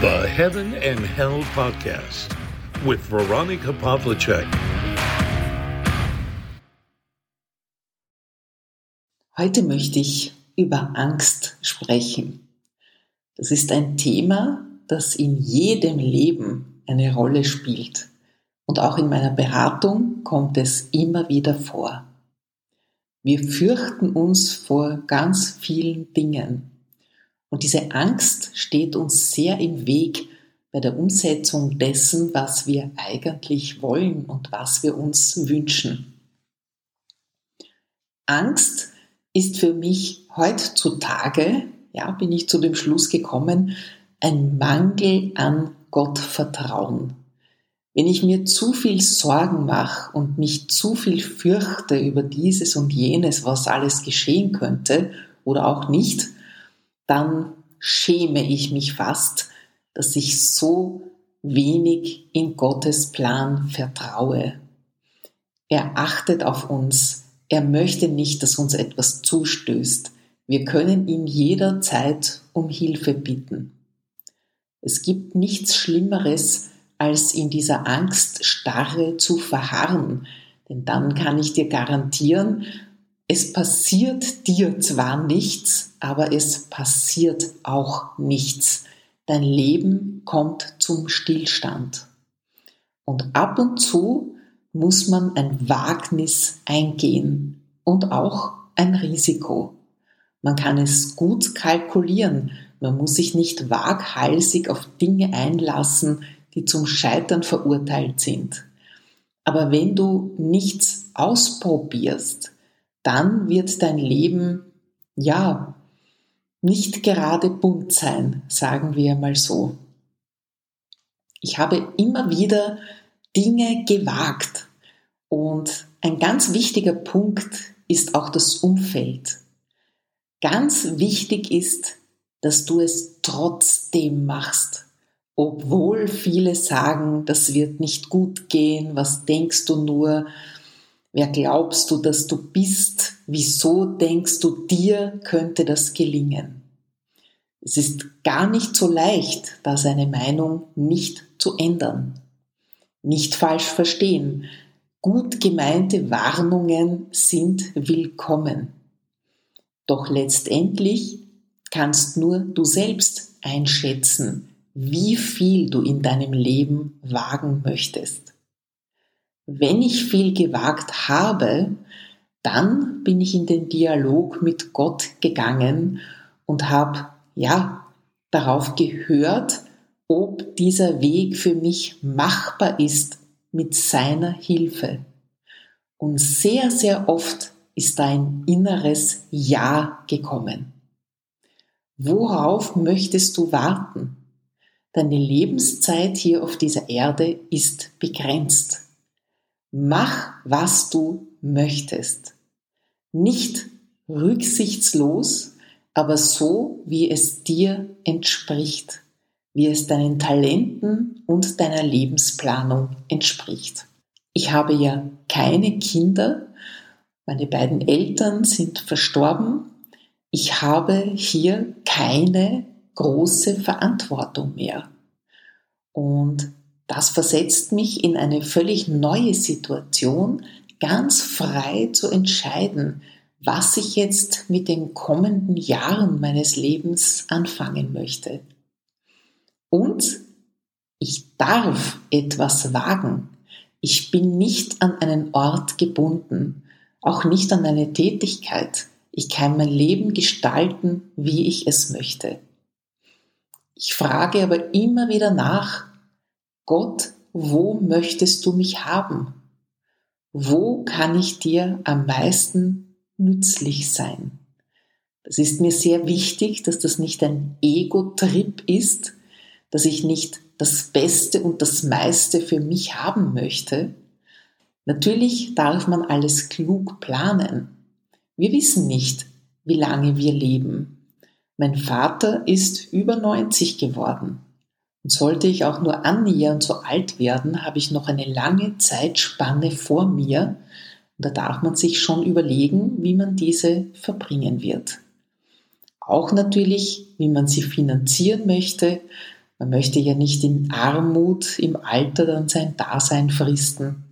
The Heaven and Hell Podcast with Veronica Pavlicek. Heute möchte ich über Angst sprechen. Das ist ein Thema, das in jedem Leben eine Rolle spielt. Und auch in meiner Beratung kommt es immer wieder vor. Wir fürchten uns vor ganz vielen Dingen. Und diese Angst steht uns sehr im Weg bei der Umsetzung dessen, was wir eigentlich wollen und was wir uns wünschen. Angst ist für mich heutzutage, ja, bin ich zu dem Schluss gekommen, ein Mangel an Gottvertrauen. Wenn ich mir zu viel Sorgen mache und mich zu viel fürchte über dieses und jenes, was alles geschehen könnte oder auch nicht, dann schäme ich mich fast, dass ich so wenig in Gottes Plan vertraue. Er achtet auf uns. Er möchte nicht, dass uns etwas zustößt. Wir können ihn jederzeit um Hilfe bitten. Es gibt nichts Schlimmeres, als in dieser Angststarre zu verharren. Denn dann kann ich dir garantieren, es passiert dir zwar nichts, aber es passiert auch nichts. Dein Leben kommt zum Stillstand. Und ab und zu muss man ein Wagnis eingehen und auch ein Risiko. Man kann es gut kalkulieren. Man muss sich nicht waghalsig auf Dinge einlassen, die zum Scheitern verurteilt sind. Aber wenn du nichts ausprobierst, dann wird dein Leben, ja, nicht gerade bunt sein, sagen wir mal so. Ich habe immer wieder Dinge gewagt und ein ganz wichtiger Punkt ist auch das Umfeld. Ganz wichtig ist, dass du es trotzdem machst obwohl viele sagen, das wird nicht gut gehen, was denkst du nur, wer glaubst du, dass du bist, wieso denkst du, dir könnte das gelingen. Es ist gar nicht so leicht, da seine Meinung nicht zu ändern. Nicht falsch verstehen. Gut gemeinte Warnungen sind willkommen. Doch letztendlich kannst nur du selbst einschätzen, wie viel du in deinem Leben wagen möchtest. Wenn ich viel gewagt habe, dann bin ich in den Dialog mit Gott gegangen und habe ja darauf gehört, ob dieser Weg für mich machbar ist mit seiner Hilfe. Und sehr, sehr oft ist ein inneres Ja gekommen. Worauf möchtest du warten? Deine Lebenszeit hier auf dieser Erde ist begrenzt. Mach, was du möchtest. Nicht rücksichtslos, aber so, wie es dir entspricht, wie es deinen Talenten und deiner Lebensplanung entspricht. Ich habe ja keine Kinder, meine beiden Eltern sind verstorben. Ich habe hier keine große Verantwortung mehr. Und das versetzt mich in eine völlig neue Situation, ganz frei zu entscheiden, was ich jetzt mit den kommenden Jahren meines Lebens anfangen möchte. Und ich darf etwas wagen. Ich bin nicht an einen Ort gebunden, auch nicht an eine Tätigkeit. Ich kann mein Leben gestalten, wie ich es möchte. Ich frage aber immer wieder nach, Gott, wo möchtest du mich haben? Wo kann ich dir am meisten nützlich sein? Das ist mir sehr wichtig, dass das nicht ein Ego-Trip ist, dass ich nicht das Beste und das meiste für mich haben möchte. Natürlich darf man alles klug planen. Wir wissen nicht, wie lange wir leben. Mein Vater ist über 90 geworden. Und sollte ich auch nur annähernd so alt werden, habe ich noch eine lange Zeitspanne vor mir. Und da darf man sich schon überlegen, wie man diese verbringen wird. Auch natürlich, wie man sie finanzieren möchte. Man möchte ja nicht in Armut im Alter dann sein Dasein fristen.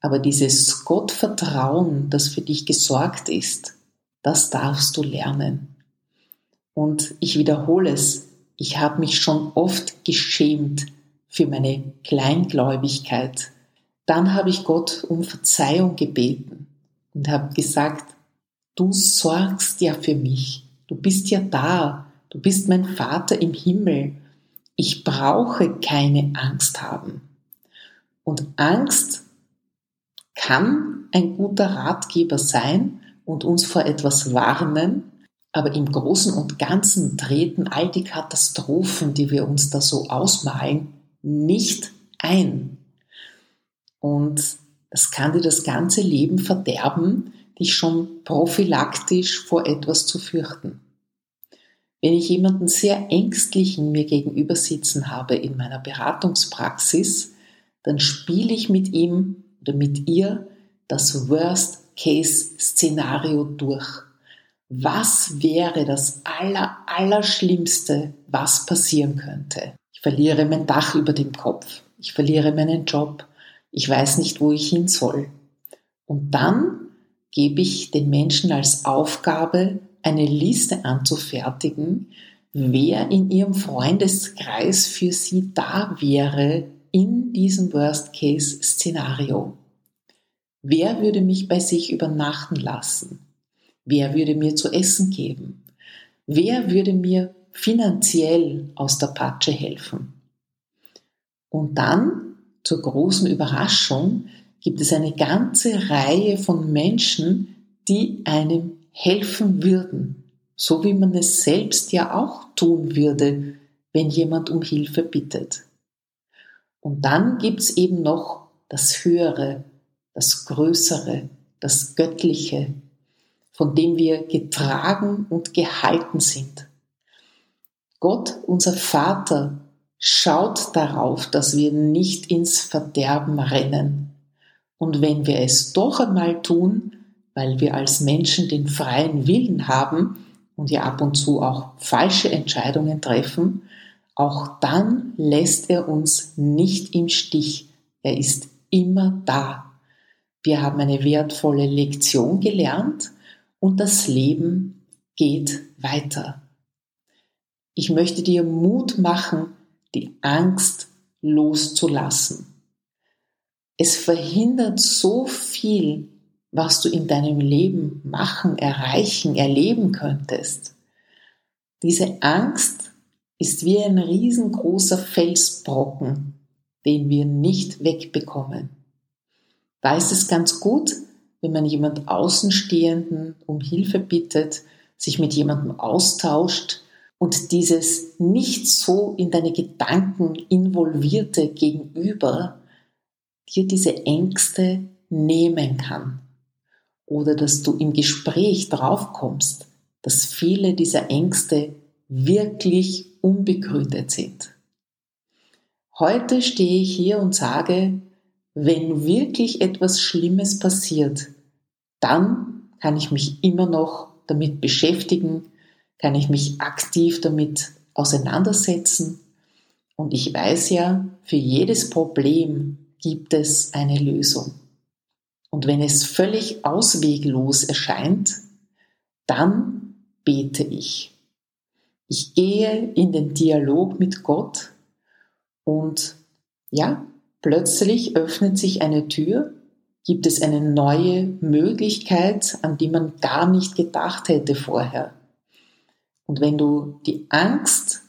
Aber dieses Gottvertrauen, das für dich gesorgt ist, das darfst du lernen. Und ich wiederhole es, ich habe mich schon oft geschämt für meine Kleingläubigkeit. Dann habe ich Gott um Verzeihung gebeten und habe gesagt, du sorgst ja für mich, du bist ja da, du bist mein Vater im Himmel, ich brauche keine Angst haben. Und Angst kann ein guter Ratgeber sein und uns vor etwas warnen, aber im Großen und Ganzen treten all die Katastrophen, die wir uns da so ausmalen, nicht ein. Und das kann dir das ganze Leben verderben, dich schon prophylaktisch vor etwas zu fürchten. Wenn ich jemanden sehr ängstlichen mir gegenüber sitzen habe in meiner Beratungspraxis, dann spiele ich mit ihm oder mit ihr das Worst-Case-Szenario durch was wäre das aller, allerschlimmste, was passieren könnte? Ich verliere mein Dach über dem Kopf. Ich verliere meinen Job. Ich weiß nicht, wo ich hin soll. Und dann gebe ich den Menschen als Aufgabe, eine Liste anzufertigen, wer in ihrem Freundeskreis für sie da wäre in diesem Worst-Case-Szenario. Wer würde mich bei sich übernachten lassen? Wer würde mir zu essen geben? Wer würde mir finanziell aus der Patsche helfen? Und dann, zur großen Überraschung, gibt es eine ganze Reihe von Menschen, die einem helfen würden, so wie man es selbst ja auch tun würde, wenn jemand um Hilfe bittet. Und dann gibt es eben noch das Höhere, das Größere, das Göttliche, von dem wir getragen und gehalten sind. Gott, unser Vater, schaut darauf, dass wir nicht ins Verderben rennen. Und wenn wir es doch einmal tun, weil wir als Menschen den freien Willen haben und ja ab und zu auch falsche Entscheidungen treffen, auch dann lässt er uns nicht im Stich. Er ist immer da. Wir haben eine wertvolle Lektion gelernt und das Leben geht weiter. Ich möchte dir Mut machen, die Angst loszulassen. Es verhindert so viel, was du in deinem Leben machen, erreichen, erleben könntest. Diese Angst ist wie ein riesengroßer Felsbrocken, den wir nicht wegbekommen. Ist es ganz gut, wenn man jemand Außenstehenden um Hilfe bittet, sich mit jemandem austauscht und dieses nicht so in deine Gedanken involvierte Gegenüber dir diese Ängste nehmen kann. Oder dass du im Gespräch draufkommst, dass viele dieser Ängste wirklich unbegründet sind. Heute stehe ich hier und sage, wenn wirklich etwas Schlimmes passiert, dann kann ich mich immer noch damit beschäftigen, kann ich mich aktiv damit auseinandersetzen. Und ich weiß ja, für jedes Problem gibt es eine Lösung. Und wenn es völlig ausweglos erscheint, dann bete ich. Ich gehe in den Dialog mit Gott und ja, plötzlich öffnet sich eine Tür gibt es eine neue Möglichkeit, an die man gar nicht gedacht hätte vorher. Und wenn du die Angst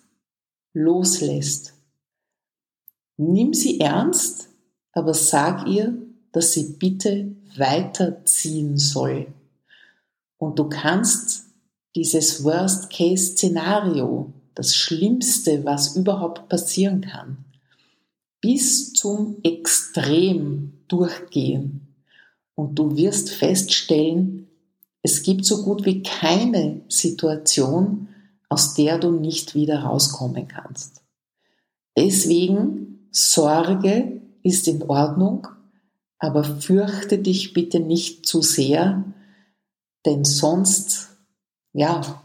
loslässt, nimm sie ernst, aber sag ihr, dass sie bitte weiterziehen soll. Und du kannst dieses Worst-Case-Szenario, das Schlimmste, was überhaupt passieren kann, bis zum Extrem durchgehen. Und du wirst feststellen, es gibt so gut wie keine Situation, aus der du nicht wieder rauskommen kannst. Deswegen Sorge ist in Ordnung, aber fürchte dich bitte nicht zu sehr, denn sonst, ja,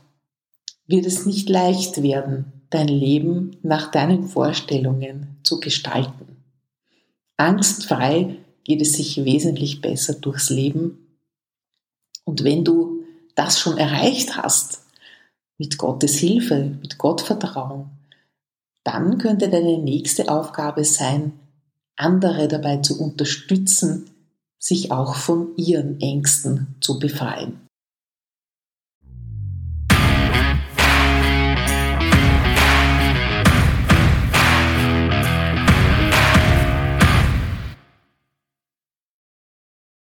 wird es nicht leicht werden, dein Leben nach deinen Vorstellungen zu gestalten. Angstfrei geht es sich wesentlich besser durchs Leben. Und wenn du das schon erreicht hast, mit Gottes Hilfe, mit Gottvertrauen, dann könnte deine nächste Aufgabe sein, andere dabei zu unterstützen, sich auch von ihren Ängsten zu befreien.